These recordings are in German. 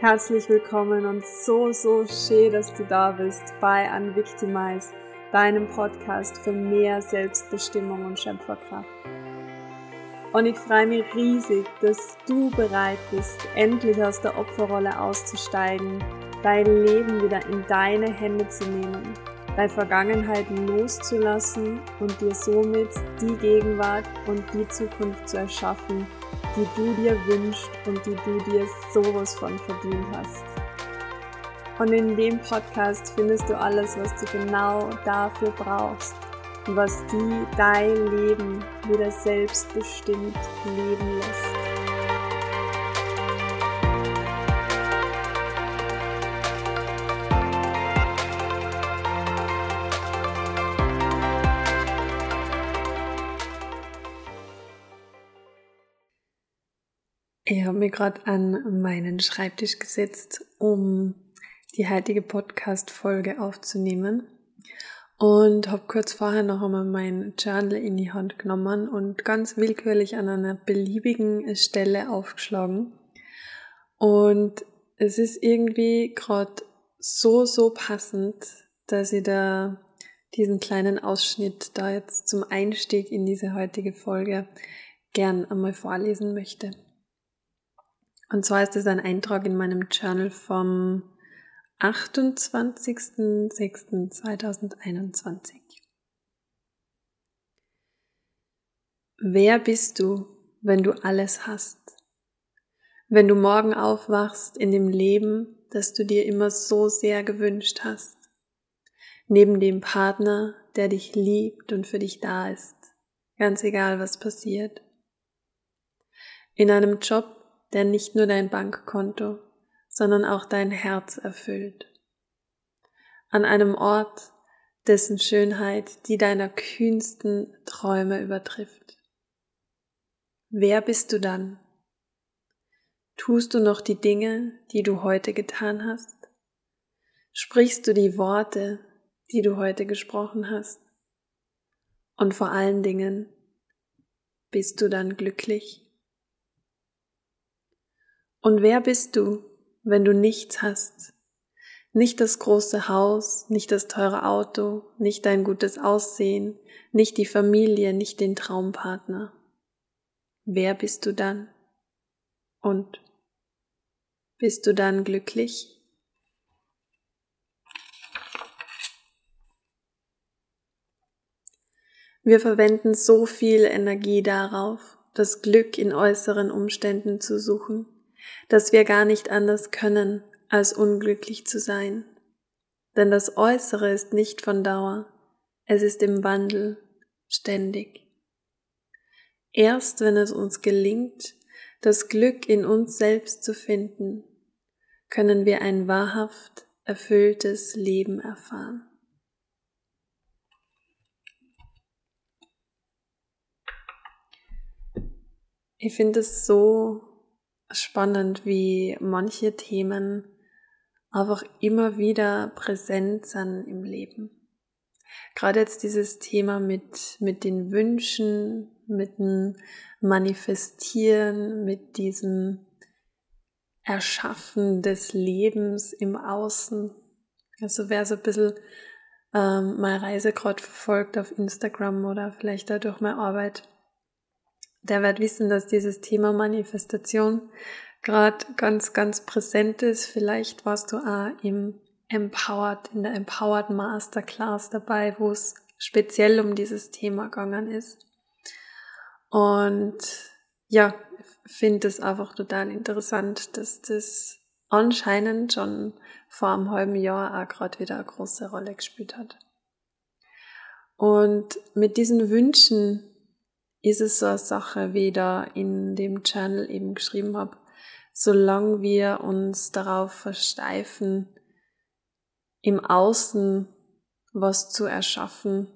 Herzlich willkommen und so, so schön, dass du da bist bei Unvictimize, deinem Podcast für mehr Selbstbestimmung und Schöpferkraft. Und ich freue mich riesig, dass du bereit bist, endlich aus der Opferrolle auszusteigen, dein Leben wieder in deine Hände zu nehmen, deine Vergangenheit loszulassen und dir somit die Gegenwart und die Zukunft zu erschaffen, die du dir wünschst und die du dir sowas von verdient hast. Und in dem Podcast findest du alles, was du genau dafür brauchst und was die dein Leben wieder selbstbestimmt leben lässt. Ich habe mir gerade an meinen Schreibtisch gesetzt, um die heutige Podcast-Folge aufzunehmen und habe kurz vorher noch einmal mein Journal in die Hand genommen und ganz willkürlich an einer beliebigen Stelle aufgeschlagen. Und es ist irgendwie gerade so, so passend, dass ich da diesen kleinen Ausschnitt da jetzt zum Einstieg in diese heutige Folge gern einmal vorlesen möchte. Und zwar ist es ein Eintrag in meinem Journal vom 28.06.2021. Wer bist du, wenn du alles hast? Wenn du morgen aufwachst in dem Leben, das du dir immer so sehr gewünscht hast? Neben dem Partner, der dich liebt und für dich da ist, ganz egal was passiert. In einem Job, der nicht nur dein Bankkonto, sondern auch dein Herz erfüllt. An einem Ort, dessen Schönheit die deiner kühnsten Träume übertrifft. Wer bist du dann? Tust du noch die Dinge, die du heute getan hast? Sprichst du die Worte, die du heute gesprochen hast? Und vor allen Dingen, bist du dann glücklich? Und wer bist du, wenn du nichts hast? Nicht das große Haus, nicht das teure Auto, nicht dein gutes Aussehen, nicht die Familie, nicht den Traumpartner. Wer bist du dann? Und bist du dann glücklich? Wir verwenden so viel Energie darauf, das Glück in äußeren Umständen zu suchen dass wir gar nicht anders können, als unglücklich zu sein. Denn das Äußere ist nicht von Dauer, es ist im Wandel, ständig. Erst wenn es uns gelingt, das Glück in uns selbst zu finden, können wir ein wahrhaft erfülltes Leben erfahren. Ich finde es so spannend, wie manche Themen einfach immer wieder präsent sind im Leben. Gerade jetzt dieses Thema mit, mit den Wünschen, mit dem Manifestieren, mit diesem Erschaffen des Lebens im Außen. Also wer so ein bisschen ähm, meine Reise gerade verfolgt auf Instagram oder vielleicht dadurch meine Arbeit, der wird wissen, dass dieses Thema Manifestation gerade ganz, ganz präsent ist. Vielleicht warst du auch im Empowered, in der Empowered Masterclass dabei, wo es speziell um dieses Thema gegangen ist. Und ja, finde es einfach total interessant, dass das anscheinend schon vor einem halben Jahr auch gerade wieder eine große Rolle gespielt hat. Und mit diesen Wünschen ist es so eine Sache, wie ich da in dem Channel eben geschrieben habe, solange wir uns darauf versteifen, im Außen was zu erschaffen,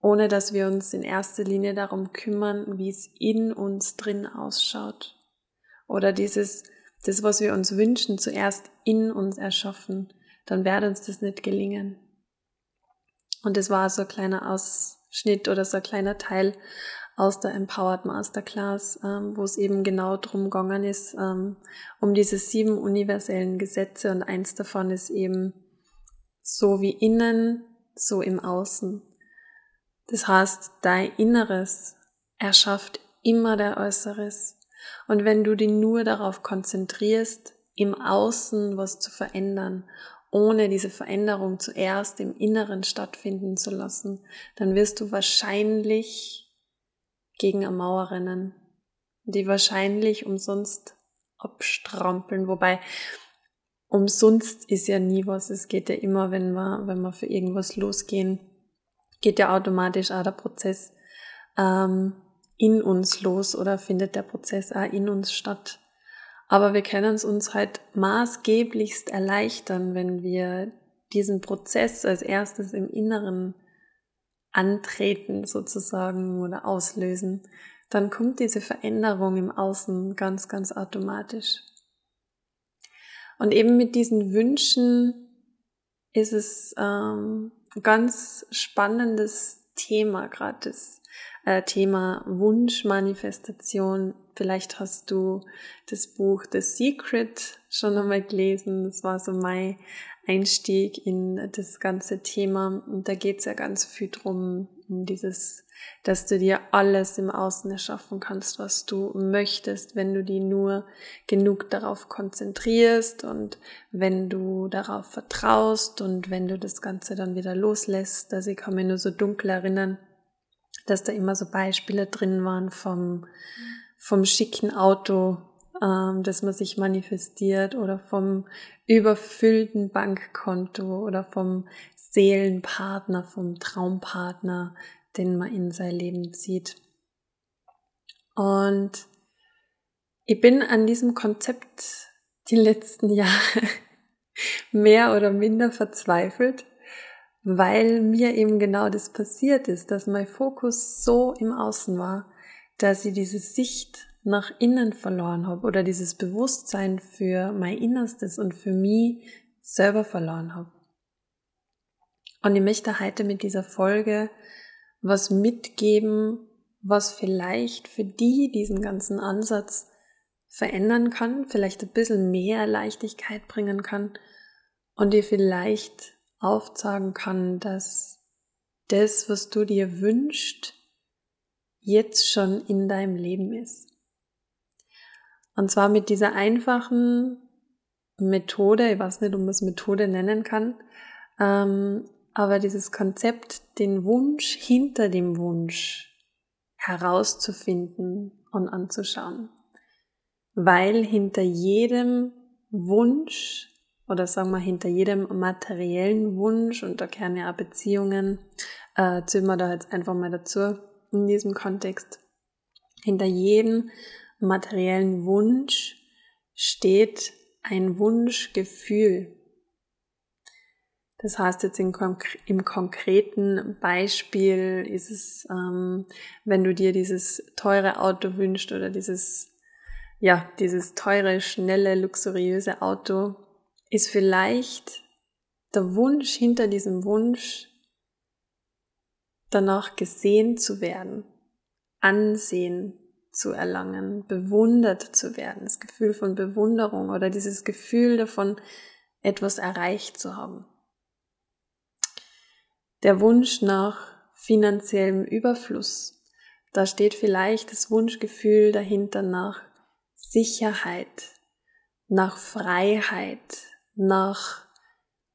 ohne dass wir uns in erster Linie darum kümmern, wie es in uns drin ausschaut. Oder dieses, das, was wir uns wünschen, zuerst in uns erschaffen, dann wird uns das nicht gelingen. Und das war so ein kleiner Ausschnitt oder so ein kleiner Teil aus der Empowered Masterclass, ähm, wo es eben genau drum gegangen ist, ähm, um diese sieben universellen Gesetze und eins davon ist eben so wie innen, so im Außen. Das heißt, dein Inneres erschafft immer dein Äußeres. Und wenn du dich nur darauf konzentrierst, im Außen was zu verändern, ohne diese Veränderung zuerst im Inneren stattfinden zu lassen, dann wirst du wahrscheinlich gegen eine Mauer rennen, die wahrscheinlich umsonst abstrampeln, wobei umsonst ist ja nie was. Es geht ja immer, wenn wir, wenn wir für irgendwas losgehen, geht ja automatisch auch der Prozess ähm, in uns los oder findet der Prozess auch in uns statt. Aber wir können es uns halt maßgeblichst erleichtern, wenn wir diesen Prozess als erstes im Inneren antreten sozusagen oder auslösen. Dann kommt diese Veränderung im Außen ganz, ganz automatisch. Und eben mit diesen Wünschen ist es ähm, ein ganz spannendes Thema, gerade das äh, Thema Wunschmanifestation. Vielleicht hast du das Buch The Secret schon einmal gelesen. Das war so mein Einstieg in das ganze Thema. Und da geht es ja ganz viel drum, um dieses, dass du dir alles im Außen erschaffen kannst, was du möchtest, wenn du die nur genug darauf konzentrierst und wenn du darauf vertraust und wenn du das Ganze dann wieder loslässt. Also ich kann mich nur so dunkel erinnern, dass da immer so Beispiele drin waren vom, vom schicken Auto, ähm, das man sich manifestiert oder vom überfüllten Bankkonto oder vom Seelenpartner, vom Traumpartner, den man in sein Leben zieht. Und ich bin an diesem Konzept die letzten Jahre mehr oder minder verzweifelt, weil mir eben genau das passiert ist, dass mein Fokus so im Außen war, dass ich diese Sicht nach innen verloren habe oder dieses Bewusstsein für mein Innerstes und für mich selber verloren habe. Und ich möchte heute mit dieser Folge was mitgeben, was vielleicht für die diesen ganzen Ansatz verändern kann, vielleicht ein bisschen mehr Leichtigkeit bringen kann und dir vielleicht aufzeigen kann, dass das, was du dir wünschst, jetzt schon in deinem Leben ist. Und zwar mit dieser einfachen Methode, ich weiß nicht, ob man es Methode nennen kann, ähm, aber dieses Konzept, den Wunsch hinter dem Wunsch herauszufinden und anzuschauen. Weil hinter jedem Wunsch oder sagen wir hinter jedem materiellen Wunsch und da kehren ja auch Beziehungen, äh, zählen wir da jetzt einfach mal dazu in diesem Kontext. Hinter jedem materiellen Wunsch steht ein Wunschgefühl. Das heißt jetzt im, konkreten Beispiel ist es, ähm, wenn du dir dieses teure Auto wünschst oder dieses, ja, dieses teure, schnelle, luxuriöse Auto, ist vielleicht der Wunsch hinter diesem Wunsch, danach gesehen zu werden, Ansehen zu erlangen, bewundert zu werden, das Gefühl von Bewunderung oder dieses Gefühl davon, etwas erreicht zu haben. Der Wunsch nach finanziellem Überfluss, da steht vielleicht das Wunschgefühl dahinter nach Sicherheit, nach Freiheit, nach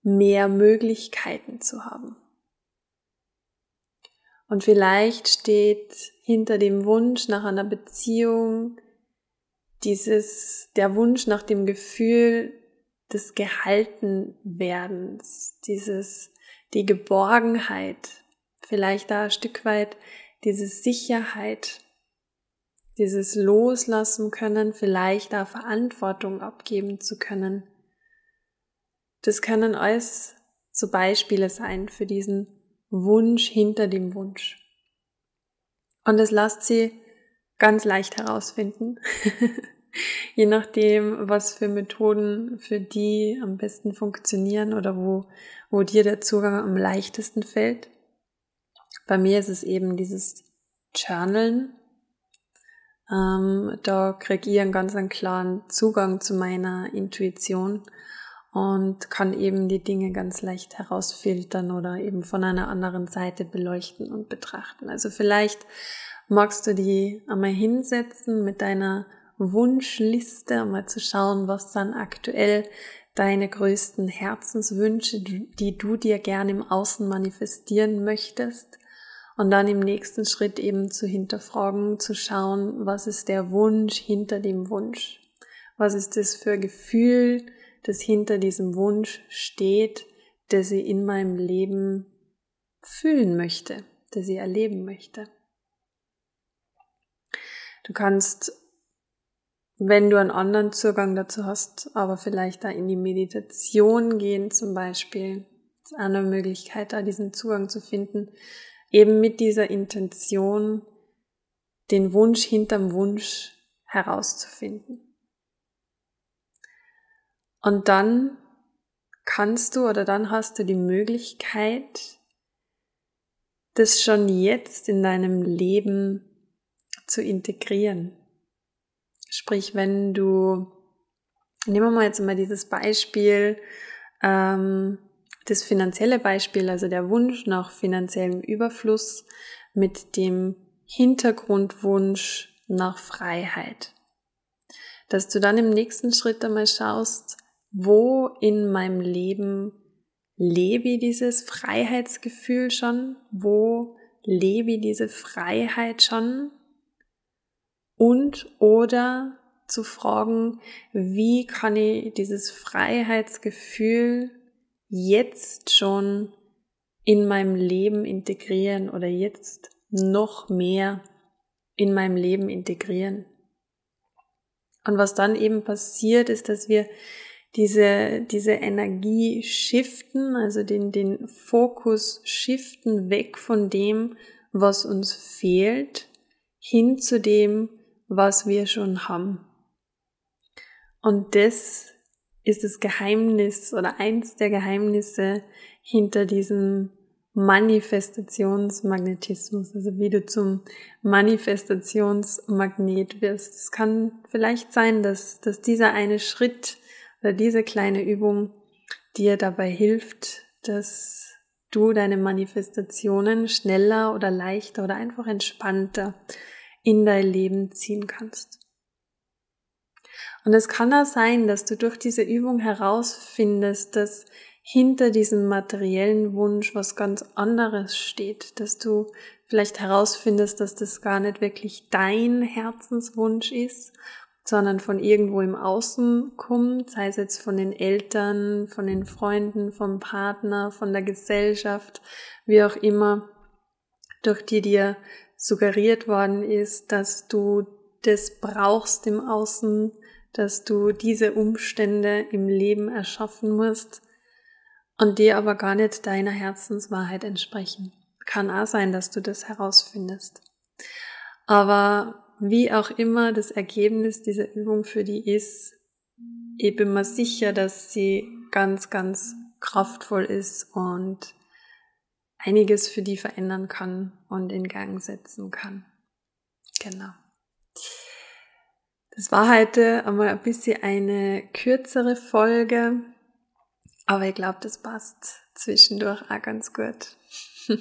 mehr Möglichkeiten zu haben. Und vielleicht steht hinter dem Wunsch nach einer Beziehung dieses, der Wunsch nach dem Gefühl des Gehaltenwerdens, dieses, die Geborgenheit, vielleicht da ein Stück weit diese Sicherheit, dieses Loslassen können, vielleicht da Verantwortung abgeben zu können. Das können alles so Beispiele sein für diesen Wunsch hinter dem Wunsch. Und das lasst sie ganz leicht herausfinden. Je nachdem, was für Methoden für die am besten funktionieren oder wo, wo dir der Zugang am leichtesten fällt. Bei mir ist es eben dieses Journalen, Ähm, da kriege ich einen ganz einen klaren Zugang zu meiner Intuition und kann eben die Dinge ganz leicht herausfiltern oder eben von einer anderen Seite beleuchten und betrachten. Also vielleicht magst du die einmal hinsetzen mit deiner Wunschliste, um mal zu schauen, was dann aktuell deine größten Herzenswünsche, die du dir gerne im Außen manifestieren möchtest. Und dann im nächsten Schritt eben zu hinterfragen, zu schauen, was ist der Wunsch hinter dem Wunsch? Was ist das für Gefühl, das hinter diesem Wunsch steht, der sie in meinem Leben fühlen möchte, der sie erleben möchte? Du kannst wenn du einen anderen Zugang dazu hast, aber vielleicht da in die Meditation gehen zum Beispiel, das ist eine Möglichkeit, da diesen Zugang zu finden, eben mit dieser Intention, den Wunsch hinterm Wunsch herauszufinden. Und dann kannst du oder dann hast du die Möglichkeit, das schon jetzt in deinem Leben zu integrieren. Sprich, wenn du, nehmen wir mal jetzt mal dieses Beispiel, ähm, das finanzielle Beispiel, also der Wunsch nach finanziellem Überfluss mit dem Hintergrundwunsch nach Freiheit. Dass du dann im nächsten Schritt einmal schaust, wo in meinem Leben lebe ich dieses Freiheitsgefühl schon, wo lebe ich diese Freiheit schon und oder zu fragen, wie kann ich dieses Freiheitsgefühl jetzt schon in meinem Leben integrieren oder jetzt noch mehr in meinem Leben integrieren. Und was dann eben passiert, ist, dass wir diese, diese Energie shiften, also den, den Fokus shiften weg von dem, was uns fehlt, hin zu dem, was wir schon haben. Und das ist das Geheimnis oder eins der Geheimnisse hinter diesem Manifestationsmagnetismus, also wie du zum Manifestationsmagnet wirst. Es kann vielleicht sein, dass, dass dieser eine Schritt oder diese kleine Übung dir dabei hilft, dass du deine Manifestationen schneller oder leichter oder einfach entspannter in dein Leben ziehen kannst. Und es kann auch sein, dass du durch diese Übung herausfindest, dass hinter diesem materiellen Wunsch was ganz anderes steht, dass du vielleicht herausfindest, dass das gar nicht wirklich dein Herzenswunsch ist, sondern von irgendwo im Außen kommt, sei es jetzt von den Eltern, von den Freunden, vom Partner, von der Gesellschaft, wie auch immer, durch die dir suggeriert worden ist, dass du das brauchst im Außen, dass du diese Umstände im Leben erschaffen musst und die aber gar nicht deiner Herzenswahrheit entsprechen. Kann auch sein, dass du das herausfindest. Aber wie auch immer das Ergebnis dieser Übung für die ist, ich bin mir sicher, dass sie ganz, ganz kraftvoll ist und einiges für die verändern kann und in Gang setzen kann. Genau. Das war heute einmal ein bisschen eine kürzere Folge, aber ich glaube, das passt zwischendurch auch ganz gut.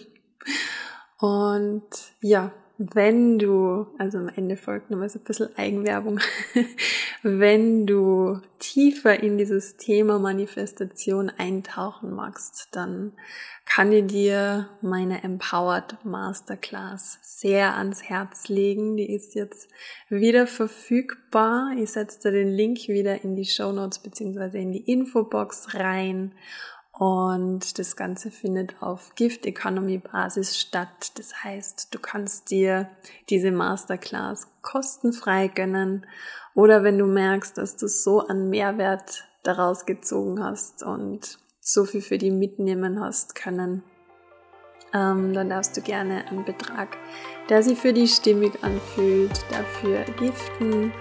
und ja, wenn du, also am Ende folgt nochmal so ein bisschen Eigenwerbung, wenn du tiefer in dieses Thema Manifestation eintauchen magst, dann kann ich dir meine Empowered Masterclass sehr ans Herz legen. Die ist jetzt wieder verfügbar. Ich setze dir den Link wieder in die Show Notes beziehungsweise in die Infobox rein. Und das Ganze findet auf Gift Economy Basis statt. Das heißt, du kannst dir diese Masterclass kostenfrei gönnen oder wenn du merkst, dass du so an Mehrwert daraus gezogen hast und so viel für die mitnehmen hast können, ähm, dann darfst du gerne einen Betrag, der sich für dich stimmig anfühlt, dafür giften.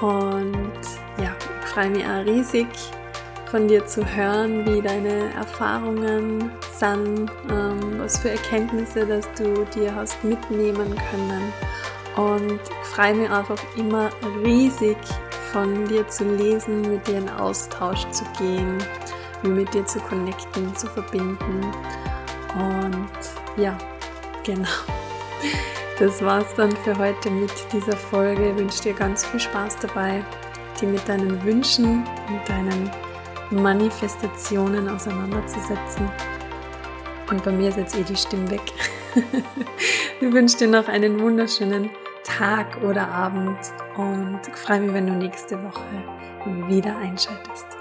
Und ja, ich freue mich auch riesig, von dir zu hören, wie deine Erfahrungen sind, ähm, was für Erkenntnisse, dass du dir hast mitnehmen können. Und ich freue mich einfach immer riesig von dir zu lesen, mit dir in Austausch zu gehen, mit dir zu connecten, zu verbinden. Und ja, genau. Das war's dann für heute mit dieser Folge. Ich wünsche dir ganz viel Spaß dabei, dir mit deinen Wünschen und deinen Manifestationen auseinanderzusetzen. Und bei mir ist jetzt eh die Stimme weg. ich wünsche dir noch einen wunderschönen Tag oder Abend und freue mich, wenn du nächste Woche wieder einschaltest.